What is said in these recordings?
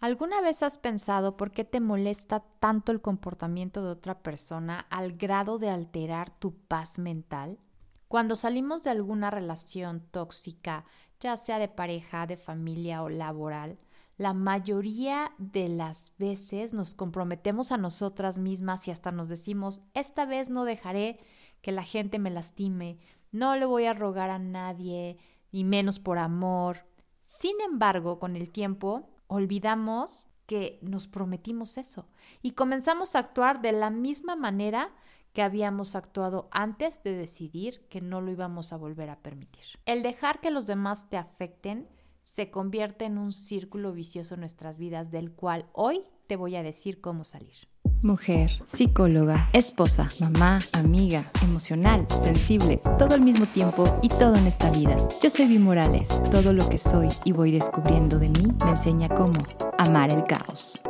¿Alguna vez has pensado por qué te molesta tanto el comportamiento de otra persona al grado de alterar tu paz mental? Cuando salimos de alguna relación tóxica, ya sea de pareja, de familia o laboral, la mayoría de las veces nos comprometemos a nosotras mismas y hasta nos decimos, esta vez no dejaré que la gente me lastime, no le voy a rogar a nadie, y menos por amor. Sin embargo, con el tiempo, olvidamos que nos prometimos eso y comenzamos a actuar de la misma manera que habíamos actuado antes de decidir que no lo íbamos a volver a permitir. El dejar que los demás te afecten se convierte en un círculo vicioso en nuestras vidas del cual hoy te voy a decir cómo salir mujer, psicóloga, esposa, mamá, amiga, emocional, sensible, todo al mismo tiempo y todo en esta vida. Yo soy Vi Morales. Todo lo que soy y voy descubriendo de mí me enseña cómo amar el caos.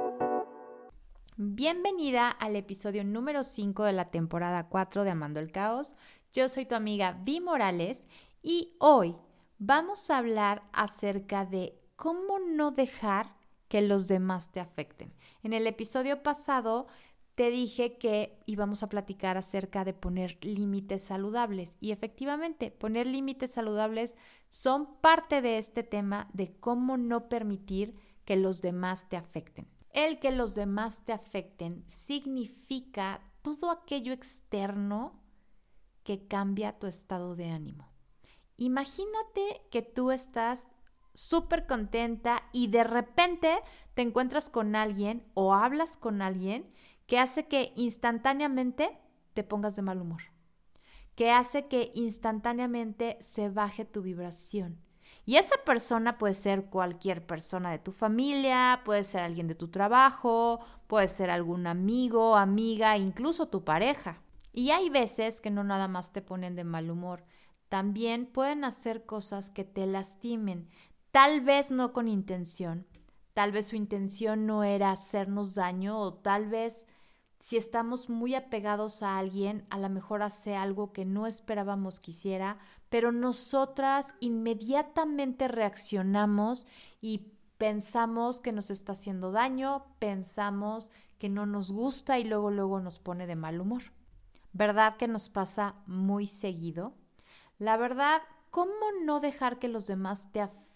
Bienvenida al episodio número 5 de la temporada 4 de Amando el Caos. Yo soy tu amiga Vi Morales y hoy vamos a hablar acerca de cómo no dejar que los demás te afecten. En el episodio pasado te dije que íbamos a platicar acerca de poner límites saludables y efectivamente poner límites saludables son parte de este tema de cómo no permitir que los demás te afecten. El que los demás te afecten significa todo aquello externo que cambia tu estado de ánimo. Imagínate que tú estás súper contenta y de repente te encuentras con alguien o hablas con alguien que hace que instantáneamente te pongas de mal humor, que hace que instantáneamente se baje tu vibración. Y esa persona puede ser cualquier persona de tu familia, puede ser alguien de tu trabajo, puede ser algún amigo, amiga, incluso tu pareja. Y hay veces que no nada más te ponen de mal humor, también pueden hacer cosas que te lastimen, tal vez no con intención, tal vez su intención no era hacernos daño o tal vez si estamos muy apegados a alguien, a lo mejor hace algo que no esperábamos que hiciera, pero nosotras inmediatamente reaccionamos y pensamos que nos está haciendo daño, pensamos que no nos gusta y luego luego nos pone de mal humor. ¿Verdad que nos pasa muy seguido? La verdad, ¿cómo no dejar que los demás te afecten,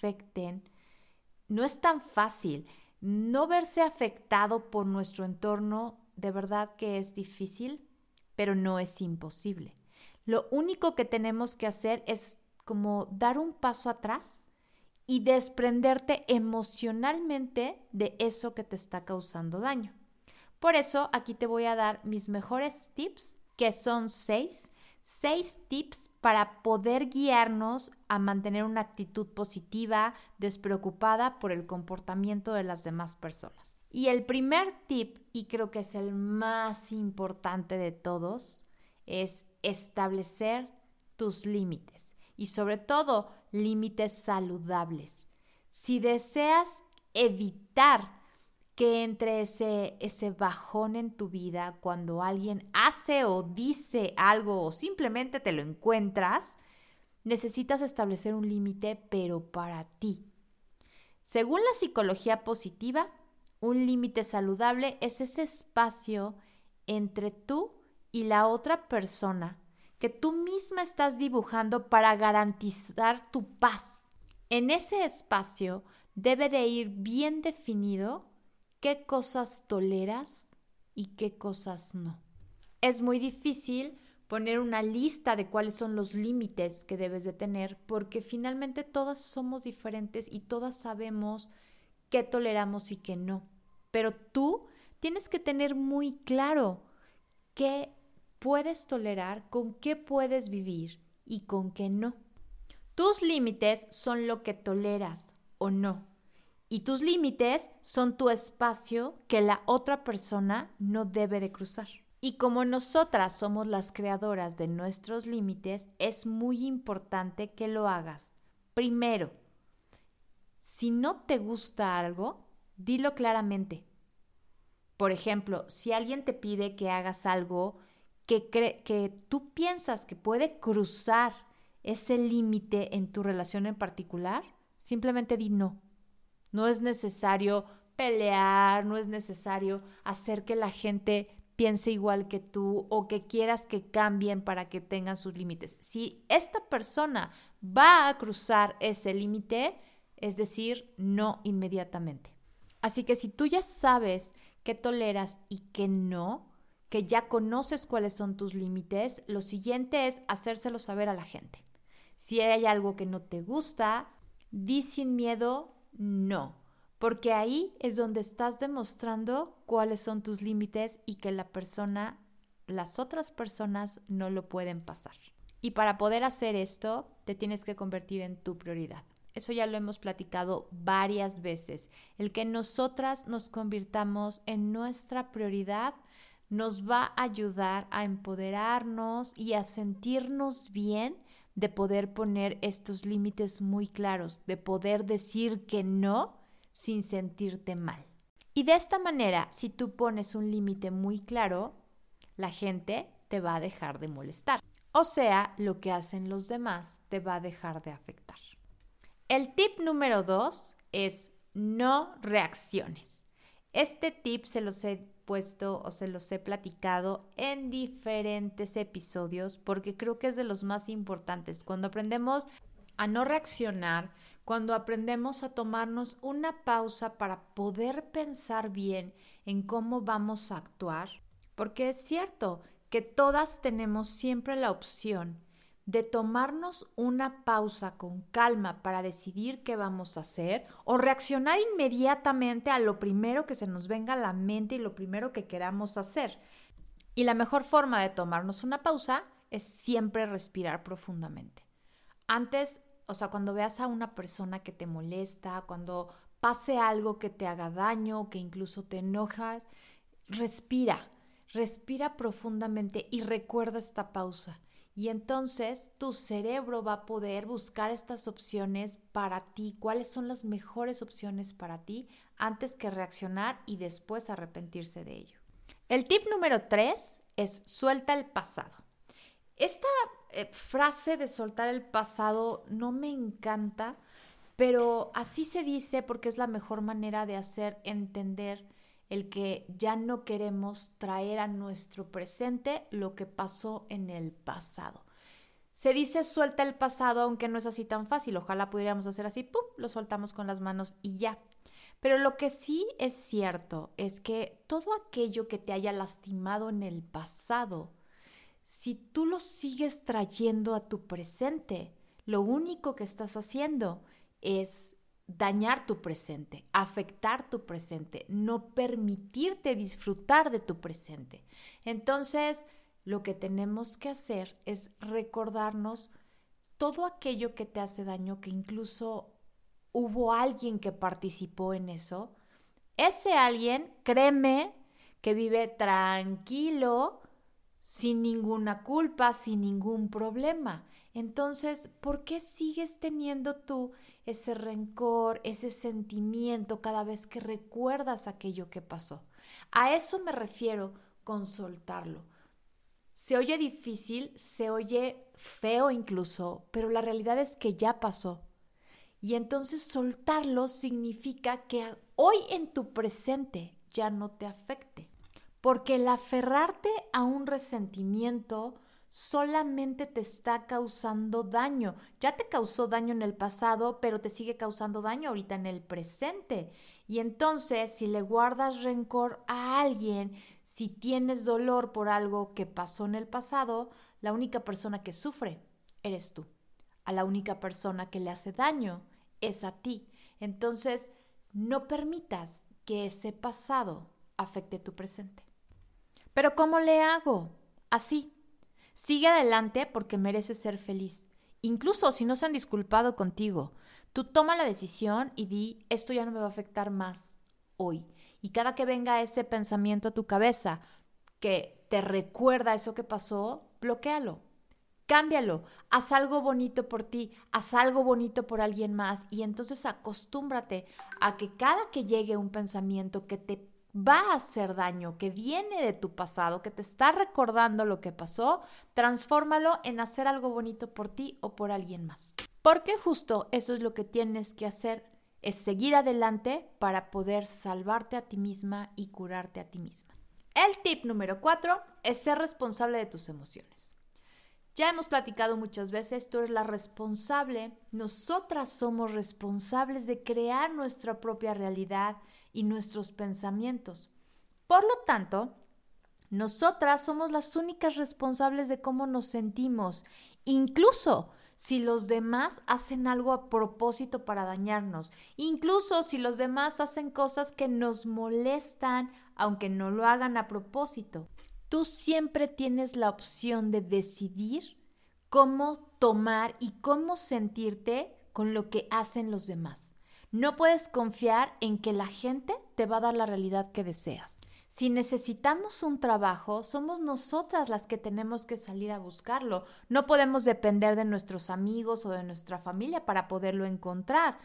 no es tan fácil. No verse afectado por nuestro entorno de verdad que es difícil, pero no es imposible. Lo único que tenemos que hacer es como dar un paso atrás y desprenderte emocionalmente de eso que te está causando daño. Por eso aquí te voy a dar mis mejores tips, que son seis, seis tips para poder guiarnos a mantener una actitud positiva, despreocupada por el comportamiento de las demás personas. Y el primer tip, y creo que es el más importante de todos, es establecer tus límites y sobre todo límites saludables. Si deseas evitar que entre ese, ese bajón en tu vida cuando alguien hace o dice algo o simplemente te lo encuentras, necesitas establecer un límite, pero para ti. Según la psicología positiva, un límite saludable es ese espacio entre tú y la otra persona que tú misma estás dibujando para garantizar tu paz. En ese espacio debe de ir bien definido qué cosas toleras y qué cosas no. Es muy difícil poner una lista de cuáles son los límites que debes de tener porque finalmente todas somos diferentes y todas sabemos qué toleramos y qué no. Pero tú tienes que tener muy claro qué puedes tolerar, con qué puedes vivir y con qué no. Tus límites son lo que toleras o no. Y tus límites son tu espacio que la otra persona no debe de cruzar. Y como nosotras somos las creadoras de nuestros límites, es muy importante que lo hagas. Primero, si no te gusta algo, dilo claramente. Por ejemplo, si alguien te pide que hagas algo que, que tú piensas que puede cruzar ese límite en tu relación en particular, simplemente di no. No es necesario pelear, no es necesario hacer que la gente piense igual que tú o que quieras que cambien para que tengan sus límites. Si esta persona va a cruzar ese límite, es decir, no inmediatamente. Así que si tú ya sabes qué toleras y qué no, que ya conoces cuáles son tus límites, lo siguiente es hacérselo saber a la gente. Si hay algo que no te gusta, di sin miedo no, porque ahí es donde estás demostrando cuáles son tus límites y que la persona, las otras personas no lo pueden pasar. Y para poder hacer esto, te tienes que convertir en tu prioridad. Eso ya lo hemos platicado varias veces. El que nosotras nos convirtamos en nuestra prioridad nos va a ayudar a empoderarnos y a sentirnos bien de poder poner estos límites muy claros, de poder decir que no sin sentirte mal. Y de esta manera, si tú pones un límite muy claro, la gente te va a dejar de molestar. O sea, lo que hacen los demás te va a dejar de afectar. El tip número dos es no reacciones. Este tip se los he puesto o se los he platicado en diferentes episodios porque creo que es de los más importantes. Cuando aprendemos a no reaccionar, cuando aprendemos a tomarnos una pausa para poder pensar bien en cómo vamos a actuar, porque es cierto que todas tenemos siempre la opción de tomarnos una pausa con calma para decidir qué vamos a hacer o reaccionar inmediatamente a lo primero que se nos venga a la mente y lo primero que queramos hacer. Y la mejor forma de tomarnos una pausa es siempre respirar profundamente. Antes, o sea, cuando veas a una persona que te molesta, cuando pase algo que te haga daño, que incluso te enojas, respira, respira profundamente y recuerda esta pausa y entonces tu cerebro va a poder buscar estas opciones para ti, cuáles son las mejores opciones para ti antes que reaccionar y después arrepentirse de ello. El tip número tres es suelta el pasado. Esta eh, frase de soltar el pasado no me encanta, pero así se dice porque es la mejor manera de hacer entender el que ya no queremos traer a nuestro presente lo que pasó en el pasado. Se dice suelta el pasado, aunque no es así tan fácil. Ojalá pudiéramos hacer así, ¡pum!, lo soltamos con las manos y ya. Pero lo que sí es cierto es que todo aquello que te haya lastimado en el pasado, si tú lo sigues trayendo a tu presente, lo único que estás haciendo es dañar tu presente, afectar tu presente, no permitirte disfrutar de tu presente. Entonces, lo que tenemos que hacer es recordarnos todo aquello que te hace daño, que incluso hubo alguien que participó en eso. Ese alguien, créeme, que vive tranquilo, sin ninguna culpa, sin ningún problema. Entonces, ¿por qué sigues teniendo tú ese rencor, ese sentimiento cada vez que recuerdas aquello que pasó? A eso me refiero con soltarlo. Se oye difícil, se oye feo incluso, pero la realidad es que ya pasó. Y entonces soltarlo significa que hoy en tu presente ya no te afecte. Porque el aferrarte a un resentimiento, solamente te está causando daño. Ya te causó daño en el pasado, pero te sigue causando daño ahorita en el presente. Y entonces, si le guardas rencor a alguien, si tienes dolor por algo que pasó en el pasado, la única persona que sufre eres tú. A la única persona que le hace daño es a ti. Entonces, no permitas que ese pasado afecte tu presente. Pero ¿cómo le hago? Así, Sigue adelante porque mereces ser feliz. Incluso si no se han disculpado contigo, tú toma la decisión y di, esto ya no me va a afectar más hoy. Y cada que venga ese pensamiento a tu cabeza que te recuerda eso que pasó, bloquealo. Cámbialo, haz algo bonito por ti, haz algo bonito por alguien más y entonces acostúmbrate a que cada que llegue un pensamiento que te va a hacer daño, que viene de tu pasado, que te está recordando lo que pasó, transfórmalo en hacer algo bonito por ti o por alguien más. Porque justo eso es lo que tienes que hacer, es seguir adelante para poder salvarte a ti misma y curarte a ti misma. El tip número cuatro es ser responsable de tus emociones. Ya hemos platicado muchas veces, tú eres la responsable, nosotras somos responsables de crear nuestra propia realidad y nuestros pensamientos. Por lo tanto, nosotras somos las únicas responsables de cómo nos sentimos, incluso si los demás hacen algo a propósito para dañarnos, incluso si los demás hacen cosas que nos molestan, aunque no lo hagan a propósito. Tú siempre tienes la opción de decidir cómo tomar y cómo sentirte con lo que hacen los demás. No puedes confiar en que la gente te va a dar la realidad que deseas. Si necesitamos un trabajo, somos nosotras las que tenemos que salir a buscarlo. No podemos depender de nuestros amigos o de nuestra familia para poderlo encontrar.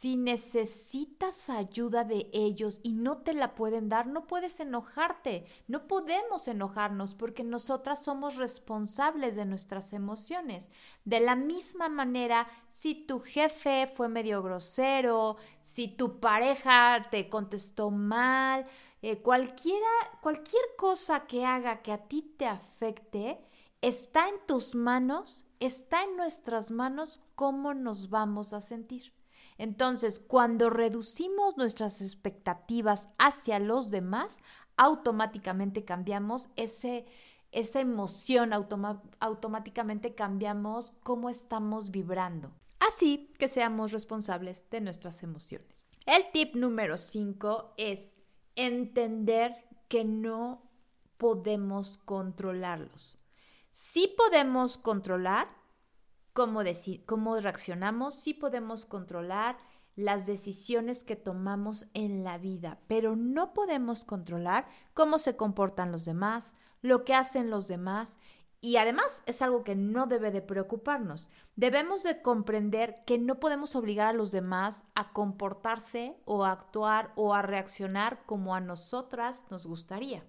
Si necesitas ayuda de ellos y no te la pueden dar, no puedes enojarte. No podemos enojarnos porque nosotras somos responsables de nuestras emociones. De la misma manera, si tu jefe fue medio grosero, si tu pareja te contestó mal, eh, cualquiera, cualquier cosa que haga que a ti te afecte, está en tus manos, está en nuestras manos cómo nos vamos a sentir. Entonces, cuando reducimos nuestras expectativas hacia los demás, automáticamente cambiamos ese, esa emoción, automáticamente cambiamos cómo estamos vibrando. Así que seamos responsables de nuestras emociones. El tip número 5 es entender que no podemos controlarlos. Sí podemos controlar cómo, cómo reaccionamos, sí podemos controlar las decisiones que tomamos en la vida, pero no podemos controlar cómo se comportan los demás, lo que hacen los demás y además es algo que no debe de preocuparnos. Debemos de comprender que no podemos obligar a los demás a comportarse o a actuar o a reaccionar como a nosotras nos gustaría.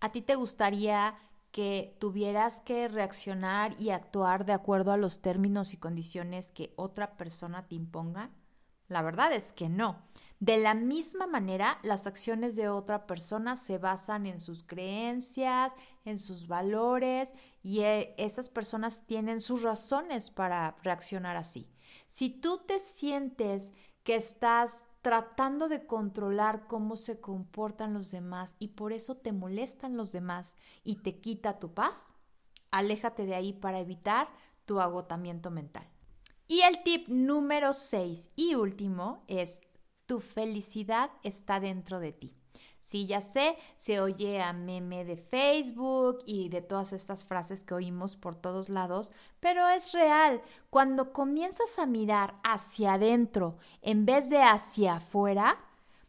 ¿A ti te gustaría que tuvieras que reaccionar y actuar de acuerdo a los términos y condiciones que otra persona te imponga? La verdad es que no. De la misma manera, las acciones de otra persona se basan en sus creencias, en sus valores y eh, esas personas tienen sus razones para reaccionar así. Si tú te sientes que estás tratando de controlar cómo se comportan los demás y por eso te molestan los demás y te quita tu paz, aléjate de ahí para evitar tu agotamiento mental. Y el tip número 6 y último es tu felicidad está dentro de ti. Sí, ya sé, se oye a meme de Facebook y de todas estas frases que oímos por todos lados, pero es real. Cuando comienzas a mirar hacia adentro en vez de hacia afuera,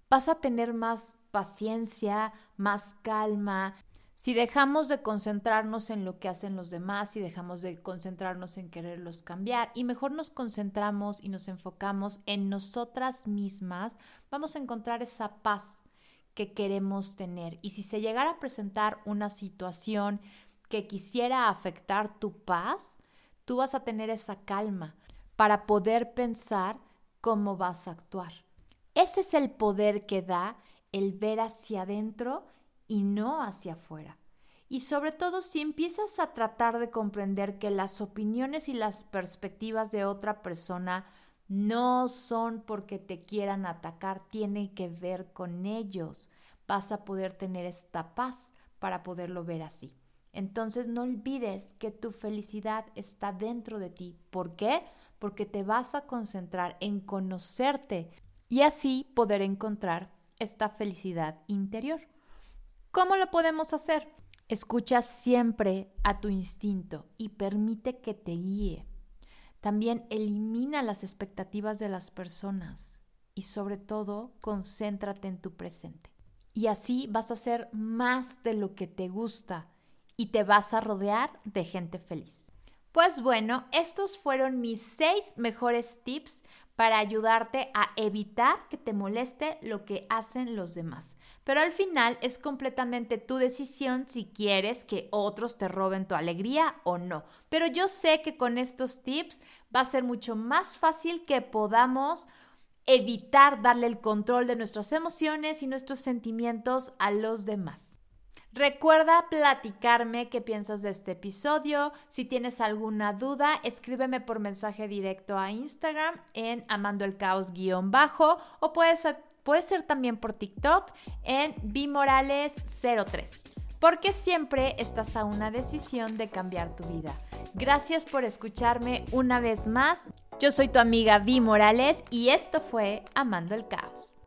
vas a tener más paciencia, más calma, si dejamos de concentrarnos en lo que hacen los demás y dejamos de concentrarnos en quererlos cambiar y mejor nos concentramos y nos enfocamos en nosotras mismas, vamos a encontrar esa paz que queremos tener. Y si se llegara a presentar una situación que quisiera afectar tu paz, tú vas a tener esa calma para poder pensar cómo vas a actuar. Ese es el poder que da el ver hacia adentro y no hacia afuera. Y sobre todo si empiezas a tratar de comprender que las opiniones y las perspectivas de otra persona no son porque te quieran atacar, tiene que ver con ellos. Vas a poder tener esta paz para poderlo ver así. Entonces no olvides que tu felicidad está dentro de ti. ¿Por qué? Porque te vas a concentrar en conocerte y así poder encontrar esta felicidad interior. ¿Cómo lo podemos hacer? Escucha siempre a tu instinto y permite que te guíe. También elimina las expectativas de las personas y sobre todo concéntrate en tu presente. Y así vas a hacer más de lo que te gusta y te vas a rodear de gente feliz. Pues bueno, estos fueron mis seis mejores tips para ayudarte a evitar que te moleste lo que hacen los demás. Pero al final es completamente tu decisión si quieres que otros te roben tu alegría o no. Pero yo sé que con estos tips va a ser mucho más fácil que podamos evitar darle el control de nuestras emociones y nuestros sentimientos a los demás. Recuerda platicarme qué piensas de este episodio. Si tienes alguna duda, escríbeme por mensaje directo a Instagram en amando el caos bajo o puedes, puede ser también por TikTok en bimorales03 porque siempre estás a una decisión de cambiar tu vida. Gracias por escucharme una vez más. Yo soy tu amiga Vi Morales y esto fue Amando el Caos.